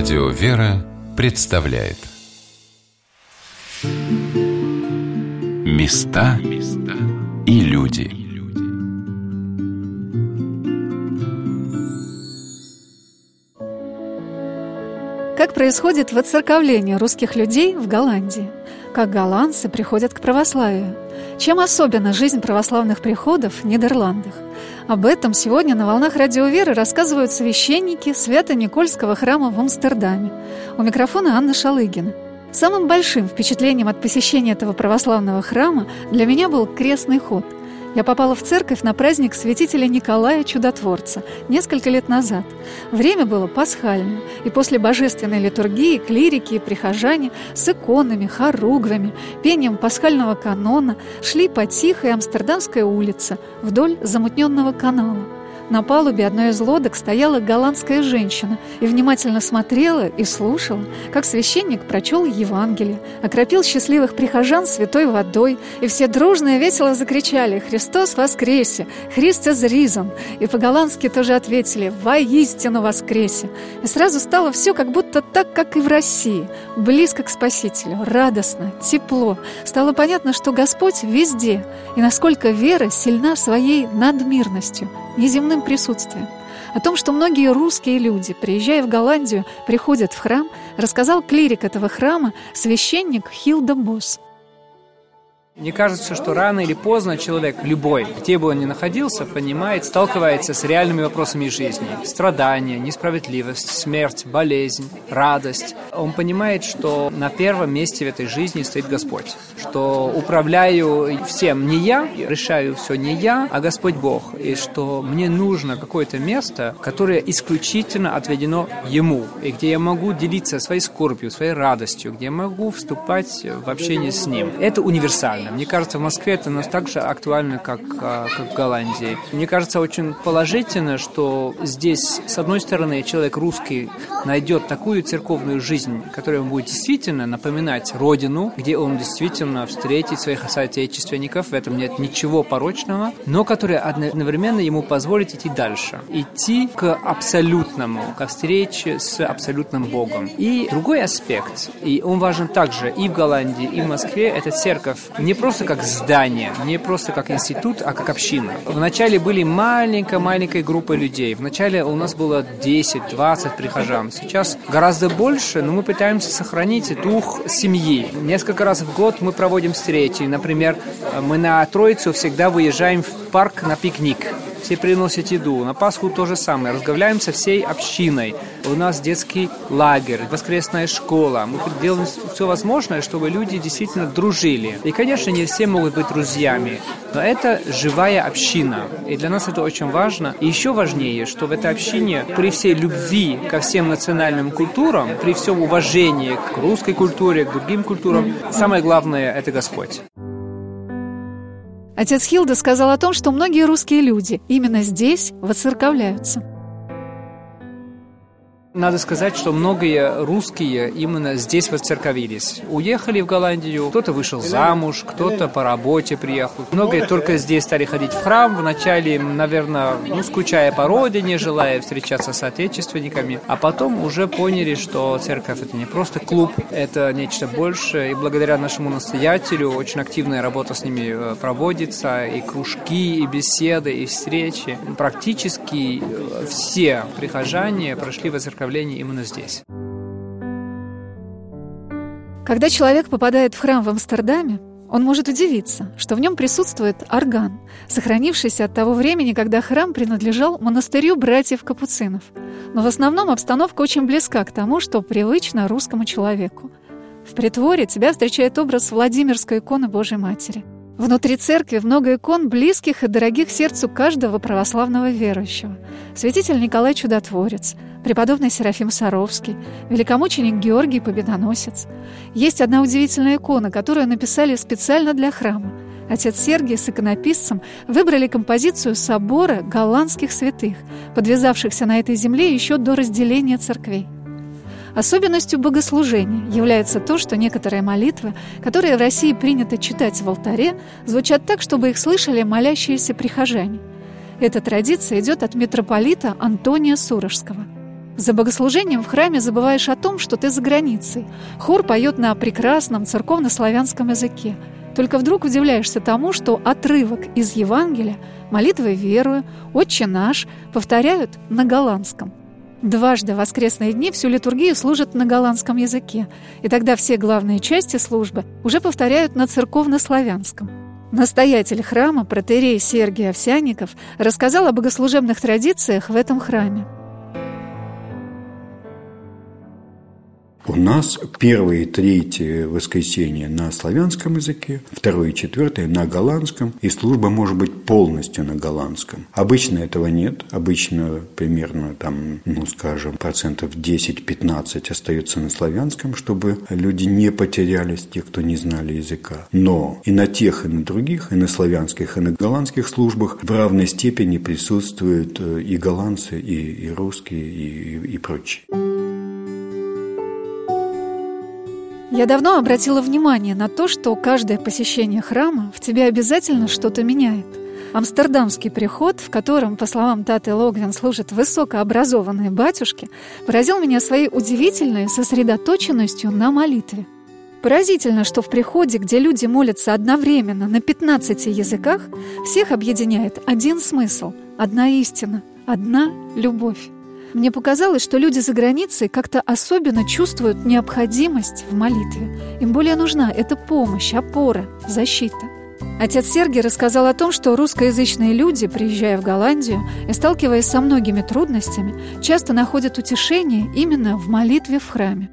Радио «Вера» представляет Места и люди Как происходит воцерковление русских людей в Голландии? Как голландцы приходят к православию? Чем особенно жизнь православных приходов в Нидерландах? Об этом сегодня на «Волнах Радио Веры» рассказывают священники Свято-Никольского храма в Амстердаме. У микрофона Анна Шалыгина. Самым большим впечатлением от посещения этого православного храма для меня был крестный ход – я попала в церковь на праздник святителя Николая Чудотворца несколько лет назад. Время было пасхальное, и после божественной литургии клирики и прихожане с иконами, хоругвами, пением пасхального канона шли по тихой Амстердамской улице вдоль замутненного канала – на палубе одной из лодок стояла голландская женщина и внимательно смотрела и слушала, как священник прочел Евангелие, окропил счастливых прихожан святой водой, и все дружно и весело закричали «Христос воскресе! Христос ризан!» И по-голландски тоже ответили «Воистину воскресе!» И сразу стало все как будто так, как и в России, близко к Спасителю, радостно, тепло. Стало понятно, что Господь везде, и насколько вера сильна своей надмирностью – неземным присутствием. О том, что многие русские люди, приезжая в Голландию, приходят в храм, рассказал клирик этого храма, священник Хилда Босс. Мне кажется, что рано или поздно человек, любой, где бы он ни находился, понимает, сталкивается с реальными вопросами жизни. Страдания, несправедливость, смерть, болезнь, радость. Он понимает, что на первом месте в этой жизни стоит Господь. Что управляю всем не я, решаю все не я, а Господь Бог. И что мне нужно какое-то место, которое исключительно отведено Ему. И где я могу делиться своей скорбью, своей радостью, где я могу вступать в общение с Ним. Это универсально. Мне кажется, в Москве это у так же актуально, как, а, как в Голландии. Мне кажется, очень положительно, что здесь, с одной стороны, человек русский найдет такую церковную жизнь, которая ему будет действительно напоминать родину, где он действительно встретит своих соотечественников, в этом нет ничего порочного, но которая одновременно ему позволит идти дальше, идти к абсолютному, к встрече с абсолютным Богом. И другой аспект, и он важен также и в Голландии, и в Москве, это церковь не просто как здание, не просто как институт, а как община. Вначале были маленькая-маленькая группа людей. Вначале у нас было 10-20 прихожан. Сейчас гораздо больше, но мы пытаемся сохранить дух семьи. Несколько раз в год мы проводим встречи. Например, мы на Троицу всегда выезжаем в парк на пикник все приносят еду. На Пасху то же самое. Разговариваем со всей общиной. У нас детский лагерь, воскресная школа. Мы делаем все возможное, чтобы люди действительно дружили. И, конечно, не все могут быть друзьями, но это живая община. И для нас это очень важно. И еще важнее, что в этой общине при всей любви ко всем национальным культурам, при всем уважении к русской культуре, к другим культурам, самое главное – это Господь. Отец Хилда сказал о том, что многие русские люди именно здесь воцерковляются. Надо сказать, что многие русские именно здесь воцерковились. Уехали в Голландию, кто-то вышел замуж, кто-то по работе приехал. Многие только здесь стали ходить в храм. Вначале, наверное, ну, скучая по родине, желая встречаться с отечественниками. А потом уже поняли, что церковь это не просто клуб, это нечто большее. И благодаря нашему настоятелю очень активная работа с ними э, проводится. И кружки, и беседы, и встречи. Практически э, все прихожане прошли воцерковление направлении именно здесь. Когда человек попадает в храм в Амстердаме, он может удивиться, что в нем присутствует орган, сохранившийся от того времени, когда храм принадлежал монастырю братьев Капуцинов. Но в основном обстановка очень близка к тому, что привычно русскому человеку. В притворе тебя встречает образ Владимирской иконы Божьей Матери. Внутри церкви много икон, близких и дорогих сердцу каждого православного верующего. Святитель Николай Чудотворец – преподобный Серафим Саровский, великомученик Георгий Победоносец. Есть одна удивительная икона, которую написали специально для храма. Отец Сергий с иконописцем выбрали композицию собора голландских святых, подвязавшихся на этой земле еще до разделения церквей. Особенностью богослужения является то, что некоторые молитвы, которые в России принято читать в алтаре, звучат так, чтобы их слышали молящиеся прихожане. Эта традиция идет от митрополита Антония Сурожского – За богослужением в храме забываешь о том, что ты за границей. Хор поет на прекрасном церковно-славянском языке. Только вдруг удивляешься тому, что отрывок из Евангелия «Молитвой верую», «Отче наш» повторяют на голландском. Дважды в воскресные дни всю литургию служат на голландском языке, и тогда все главные части службы уже повторяют на церковно-славянском. Настоятель храма, протерей Сергий Овсяников, рассказал о богослужебных традициях в этом храме. У нас первое и третье воскресенье на славянском языке, второе и четвертое на голландском, и служба может быть полностью на голландском. Обычно этого нет, обычно примерно там, ну скажем, процентов 10-15 остается на славянском, чтобы люди не потерялись, те, кто не знали языка. Но и на тех, и на других, и на славянских, и на голландских службах в равной степени присутствуют э, и голландцы, и, и русские, и, и, и прочие. Я давно обратила внимание на то, что каждое посещение храма в тебе обязательно что-то меняет. Амстердамский приход, в котором, по словам Таты Логвин, служат высокообразованные батюшки, поразил меня своей удивительной сосредоточенностью на молитве. Поразительно, что в приходе, где люди молятся одновременно на 15 языках, всех объединяет один смысл, одна истина, одна любовь. Мне показалось, что люди за границей как-то особенно чувствуют необходимость в молитве. Им более нужна эта помощь, опора, защита. Отец Сергий рассказал о том, что русскоязычные люди, приезжая в Голландию и сталкиваясь со многими трудностями, часто находят утешение именно в молитве в храме.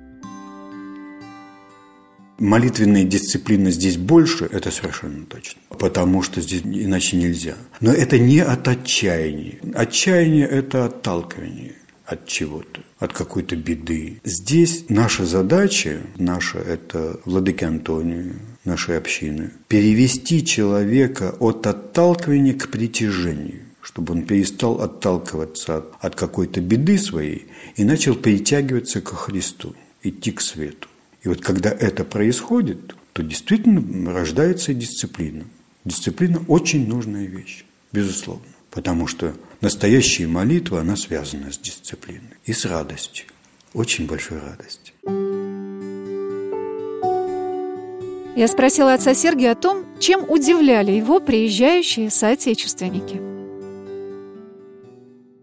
Молитвенная дисциплина здесь больше, это совершенно точно, потому что здесь иначе нельзя. Но это не от отчаяния. Отчаяние – это отталкивание от чего-то, от какой-то беды. Здесь наша задача, наша это Владыки Антонию, нашей общины, перевести человека от отталкивания к притяжению чтобы он перестал отталкиваться от, от какой-то беды своей и начал перетягиваться ко Христу, идти к свету. И вот когда это происходит, то действительно рождается дисциплина. Дисциплина очень нужная вещь, безусловно. Потому что настоящая молитва, она связана с дисциплиной и с радостью, очень большой радостью. Я спросила отца Сергия о том, чем удивляли его приезжающие соотечественники –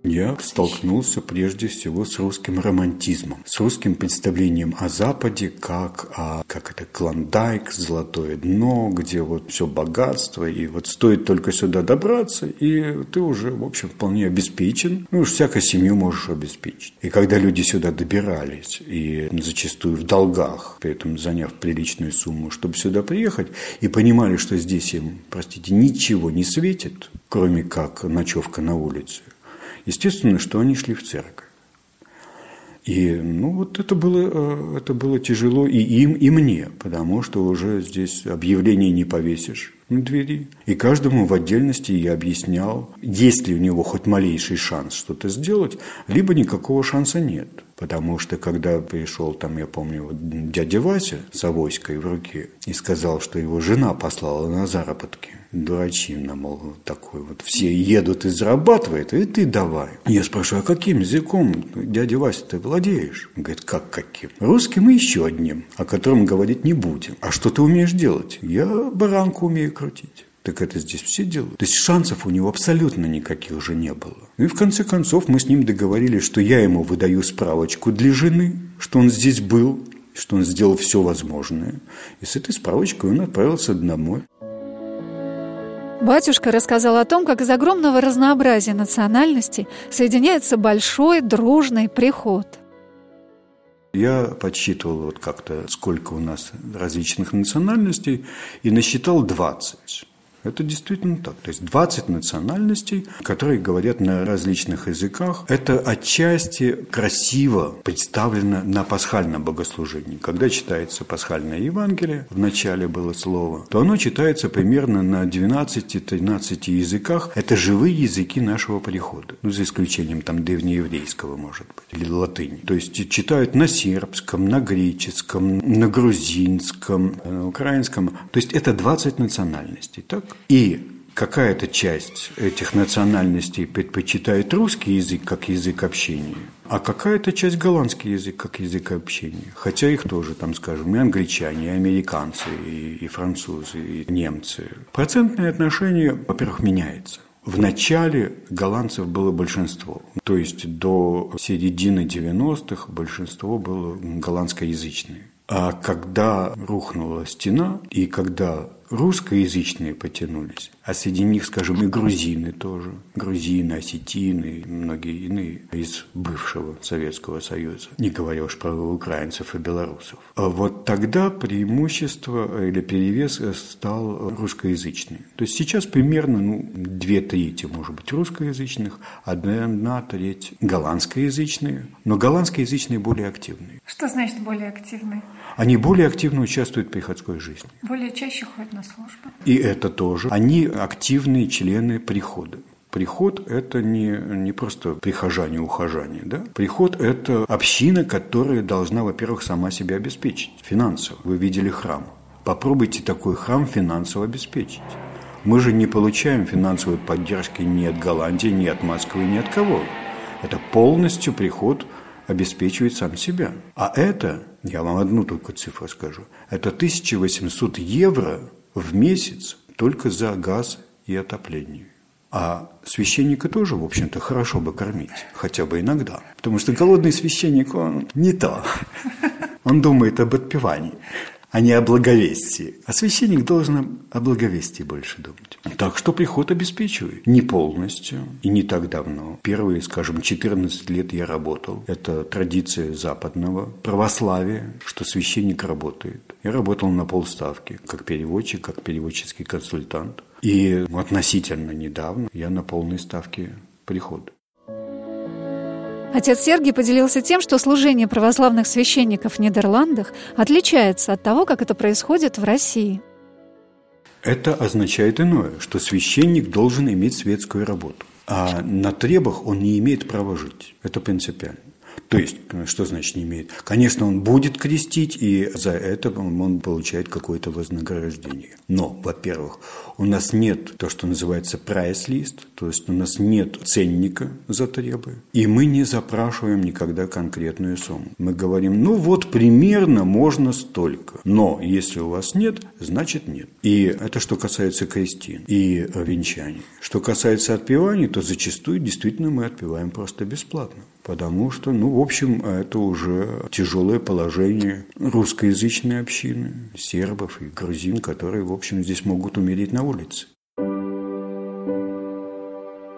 я столкнулся прежде всего с русским романтизмом, с русским представлением о Западе как о, как это, клондайк, золотое дно, где вот все богатство, и вот стоит только сюда добраться, и ты уже, в общем, вполне обеспечен, ну уж всякой семью можешь обеспечить. И когда люди сюда добирались, и зачастую в долгах, при этом заняв приличную сумму, чтобы сюда приехать, и понимали, что здесь им, простите, ничего не светит, кроме как ночевка на улице, Естественно, что они шли в церковь. И ну, вот это было, э, это было тяжело и им, и мне, потому что уже здесь объявление не повесишь на двери. И каждому в отдельности я объяснял, есть ли у него хоть малейший шанс что-то сделать, либо никакого шанса нет. Потому что когда пришел там, я помню, дядя Вася с авоськой в руке и сказал, что его жена послала на заработки, дурачина, мол, такой вот, все едут и зарабатывают, и ты давай. Я спрашиваю, а каким языком, дядя Вася, ты владеешь? Он говорит, как каким? Русским и еще одним, о котором говорить не будем. А что ты умеешь делать? Я баранку умею крутить. Так это здесь все делают. То есть шансов у него абсолютно никаких уже не было. И в конце концов мы с ним договорились, что я ему выдаю справочку для жены, что он здесь был, что он сделал все возможное. И с этой справочкой он отправился домой. Батюшка рассказал о том, как из огромного разнообразия национальностей соединяется большой дружный приход – я подсчитывал вот как-то, сколько у нас различных национальностей, и насчитал 20. Это действительно так. То есть 20 национальностей, которые говорят на различных языках. Это отчасти красиво представлено на пасхальном богослужении. Когда читается пасхальное Евангелие, в начале было слово, то оно читается примерно на 12-13 языках. Это живые языки нашего прихода. Ну, за исключением там древнееврейского, может быть, или латыни. То есть читают на сербском, на греческом, на грузинском, на украинском. То есть это 20 национальностей, так? И какая-то часть этих национальностей предпочитает русский язык как язык общения, а какая-то часть голландский язык как язык общения. Хотя их тоже, там, скажем, и англичане, и американцы, и, и французы, и немцы. Процентное отношение, во-первых, меняется. В начале голландцев было большинство. То есть до середины 90-х большинство было голландскоязычные. А когда рухнула стена, и когда русскоязычные потянулись, а среди них, скажем, и грузины тоже, грузины, осетины, и многие иные из бывшего Советского Союза, не говоря уж про украинцев и белорусов. А вот тогда преимущество или перевес стал русскоязычный. То есть сейчас примерно ну, две трети, может быть, русскоязычных, одна, одна треть голландскоязычные, но голландскоязычные более активные. Что значит более активные? Они более активно участвуют в приходской жизни. Более чаще ходят на службу. И это тоже. Они активные члены прихода. Приход – это не, не просто прихожане, ухожане. Да? Приход – это община, которая должна, во-первых, сама себя обеспечить финансово. Вы видели храм. Попробуйте такой храм финансово обеспечить. Мы же не получаем финансовой поддержки ни от Голландии, ни от Москвы, ни от кого. Это полностью приход обеспечивает сам себя. А это, я вам одну только цифру скажу, это 1800 евро в месяц только за газ и отопление. А священника тоже, в общем-то, хорошо бы кормить, хотя бы иногда. Потому что голодный священник, он не то. Он думает об отпевании а не о благовестии. А священник должен о благовестии больше думать. Так что приход обеспечивает. Не полностью и не так давно. Первые, скажем, 14 лет я работал. Это традиция западного православия, что священник работает. Я работал на полставки, как переводчик, как переводческий консультант. И относительно недавно я на полной ставке прихода. Отец Сергий поделился тем, что служение православных священников в Нидерландах отличается от того, как это происходит в России. Это означает иное, что священник должен иметь светскую работу, а на требах он не имеет права жить. Это принципиально. То есть, что значит не имеет? Конечно, он будет крестить, и за это он получает какое-то вознаграждение. Но, во-первых, у нас нет то, что называется прайс-лист, то есть у нас нет ценника за требы, и мы не запрашиваем никогда конкретную сумму. Мы говорим, ну вот примерно можно столько, но если у вас нет, значит нет. И это что касается крестин и венчаний. Что касается отпеваний, то зачастую действительно мы отпеваем просто бесплатно потому что, ну, в общем, это уже тяжелое положение русскоязычной общины, сербов и грузин, которые, в общем, здесь могут умереть на улице.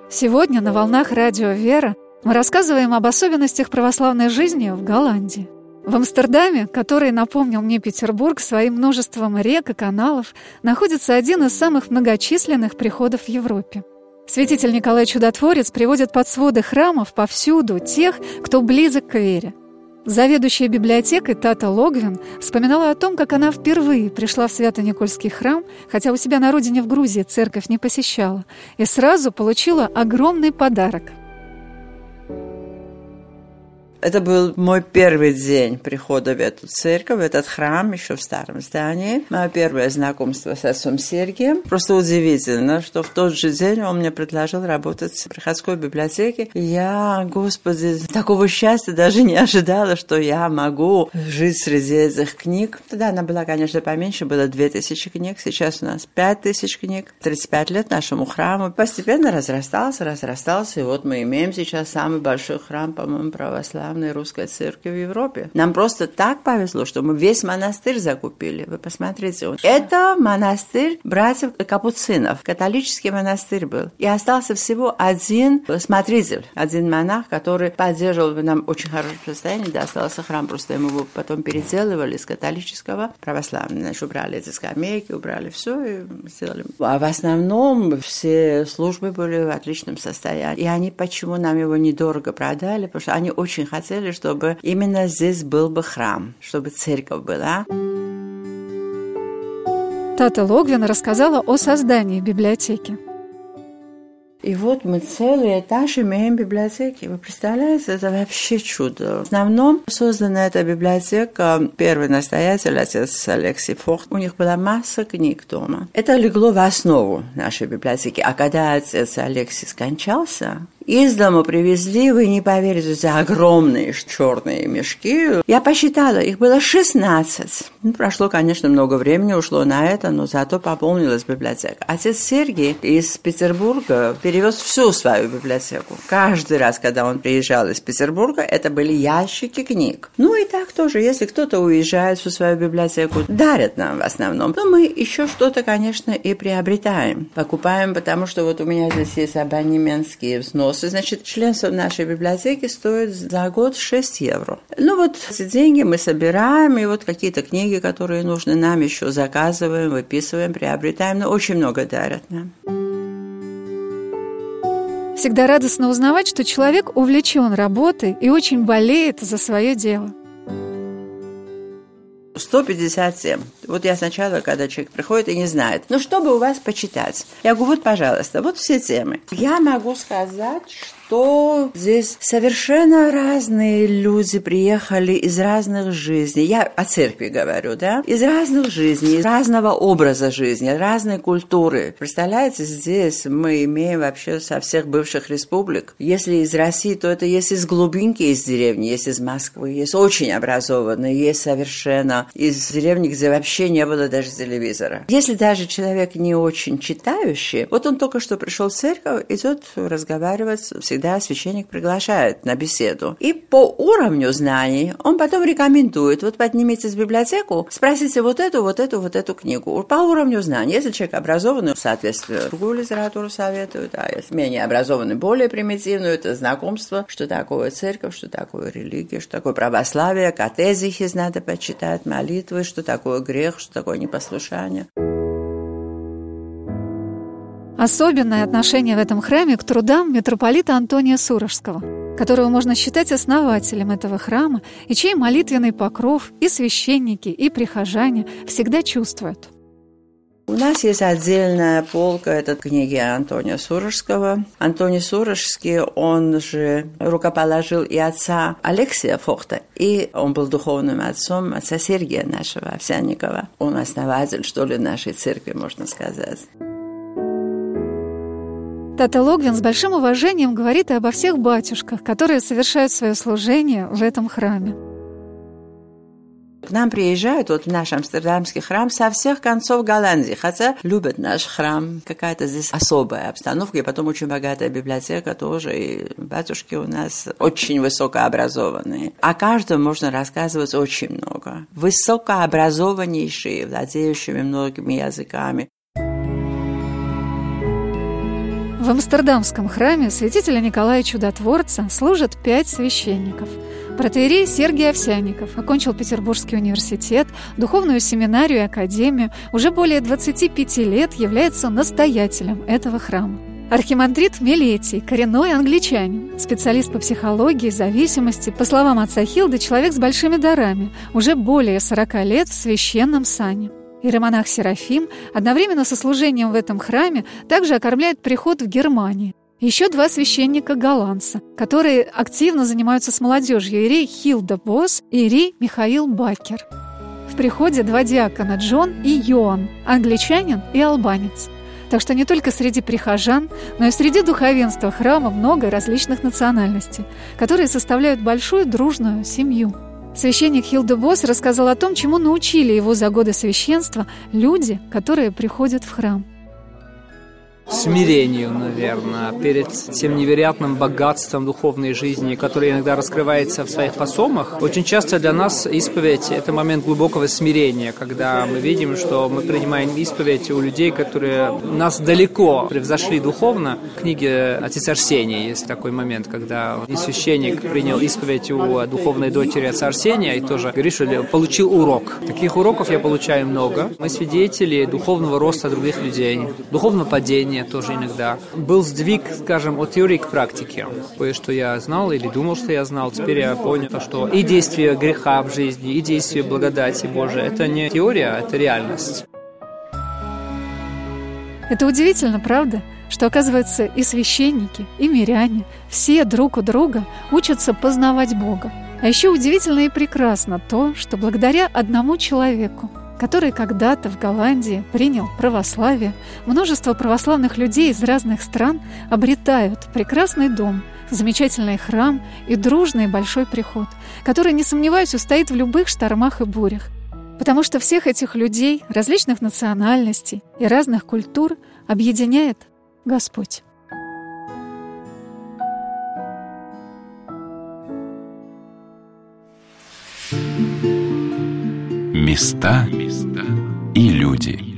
Сегодня на волнах радио «Вера» мы рассказываем об особенностях православной жизни в Голландии. В Амстердаме, который напомнил мне Петербург своим множеством рек и каналов, находится один из самых многочисленных приходов в Европе – Святитель Николай Чудотворец приводит под своды храмов повсюду тех, кто близок к вере. Заведующая библиотекой Тата Логвин вспоминала о том, как она впервые пришла в Свято-Никольский храм, хотя у себя на родине в Грузии церковь не посещала, и сразу получила огромный подарок – это был мой первый день прихода в эту церковь, в этот храм, еще в старом здании. Мое первое знакомство с отцом Сергием. Просто удивительно, что в тот же день он мне предложил работать в приходской библиотеке. Я, господи, такого счастья даже не ожидала, что я могу жить среди этих книг. Тогда она была, конечно, поменьше, было 2000 книг, сейчас у нас 5000 книг. 35 лет нашему храму. Постепенно разрастался, разрастался, и вот мы имеем сейчас самый большой храм, по-моему, православный православной русской церкви в Европе. Нам просто так повезло, что мы весь монастырь закупили. Вы посмотрите. Это монастырь братьев капуцинов. Католический монастырь был. И остался всего один смотритель, один монах, который поддерживал нам очень хорошее состояние. Да, остался храм, просто ему его потом переделывали с католического православного. Значит, убрали эти скамейки, убрали все и сделали. А в основном все службы были в отличном состоянии. И они почему нам его недорого продали? Потому что они очень хотели, чтобы именно здесь был бы храм, чтобы церковь была. Тата Логвин рассказала о создании библиотеки. И вот мы целый этаж имеем библиотеки. Вы представляете, это вообще чудо. В основном создана эта библиотека, первый настоятель, отец Алексей Форт, у них была масса книг дома. Это легло в основу нашей библиотеки. А когда отец Алексей скончался, из дома привезли, вы не поверите, эти огромные черные мешки. Я посчитала, их было 16. Ну, прошло, конечно, много времени ушло на это, но зато пополнилась библиотека. Отец Сергий из Петербурга перевез всю свою библиотеку. Каждый раз, когда он приезжал из Петербурга, это были ящики книг. Ну и так тоже, если кто-то уезжает в свою библиотеку, дарят нам в основном. Но мы еще что-то, конечно, и приобретаем. Покупаем, потому что вот у меня здесь есть абонементские взносы вопросы. Значит, членство в нашей библиотеке стоит за год 6 евро. Ну вот эти деньги мы собираем, и вот какие-то книги, которые нужны нам, еще заказываем, выписываем, приобретаем. Но очень много дарят нам. Всегда радостно узнавать, что человек увлечен работой и очень болеет за свое дело. 157. Вот я сначала, когда человек приходит и не знает, ну что бы у вас почитать? Я говорю, вот, пожалуйста, вот все темы. Я могу сказать, что что здесь совершенно разные люди приехали из разных жизней. Я о церкви говорю, да? Из разных жизней, из разного образа жизни, разной культуры. Представляете, здесь мы имеем вообще со всех бывших республик. Если из России, то это есть из глубинки, из деревни, есть из Москвы, есть очень образованные, есть совершенно из деревни, где вообще не было даже телевизора. Если даже человек не очень читающий, вот он только что пришел в церковь, идет разговаривать, всегда всегда священник приглашает на беседу. И по уровню знаний он потом рекомендует, вот поднимитесь в библиотеку, спросите вот эту, вот эту, вот эту книгу. По уровню знаний. Если человек образованный, соответственно, другую литературу советуют, а если менее образованный, более примитивную, это знакомство, что такое церковь, что такое религия, что такое православие, катезихис надо почитать, молитвы, что такое грех, что такое непослушание. Особенное отношение в этом храме к трудам митрополита Антония Сурожского, которого можно считать основателем этого храма и чей молитвенный покров и священники, и прихожане всегда чувствуют. У нас есть отдельная полка, это книги Антония Сурожского. Антоний Сурожский, он же рукоположил и отца Алексия Фохта, и он был духовным отцом отца Сергия нашего Овсянникова. Он основатель, что ли, нашей церкви, можно сказать. Тата Логвин с большим уважением говорит и обо всех батюшках, которые совершают свое служение в этом храме. К нам приезжают вот в наш амстердамский храм со всех концов Голландии, хотя любят наш храм. Какая-то здесь особая обстановка, и потом очень богатая библиотека тоже, и батюшки у нас очень высокообразованные. О каждом можно рассказывать очень много. Высокообразованнейшие, владеющими многими языками. В Амстердамском храме святителя Николая Чудотворца служат пять священников. Протеерей Сергий Овсяников окончил Петербургский университет, духовную семинарию и академию, уже более 25 лет является настоятелем этого храма. Архимандрит Милетий, коренной англичанин, специалист по психологии, зависимости, по словам отца Хилды, человек с большими дарами, уже более 40 лет в священном сане. Иеромонах Серафим одновременно со служением в этом храме также окормляет приход в Германии. Еще два священника-голландца, которые активно занимаются с молодежью, Ирей Хилда Босс и Ирей Михаил Бакер. В приходе два диакона Джон и Йоан, англичанин и албанец. Так что не только среди прихожан, но и среди духовенства храма много различных национальностей, которые составляют большую дружную семью – Священник Хилда Босс рассказал о том, чему научили его за годы священства люди, которые приходят в храм смирению, наверное, перед тем невероятным богатством духовной жизни, которое иногда раскрывается в своих посомах. Очень часто для нас исповедь – это момент глубокого смирения, когда мы видим, что мы принимаем исповедь у людей, которые нас далеко превзошли духовно. В книге «Отец Арсения» есть такой момент, когда священник принял исповедь у духовной дочери отца Арсения и тоже говорит, что получил урок. Таких уроков я получаю много. Мы свидетели духовного роста других людей, духовного падения, мышления тоже иногда. Был сдвиг, скажем, от теории к практике. Кое-что я знал или думал, что я знал. Теперь я понял, что и действие греха в жизни, и действие благодати Божией – это не теория, это реальность. Это удивительно, правда? что, оказывается, и священники, и миряне, все друг у друга учатся познавать Бога. А еще удивительно и прекрасно то, что благодаря одному человеку, который когда-то в Голландии принял православие, множество православных людей из разных стран обретают прекрасный дом, замечательный храм и дружный большой приход, который, не сомневаюсь, устоит в любых штормах и бурях. Потому что всех этих людей, различных национальностей и разных культур объединяет Господь. места и люди.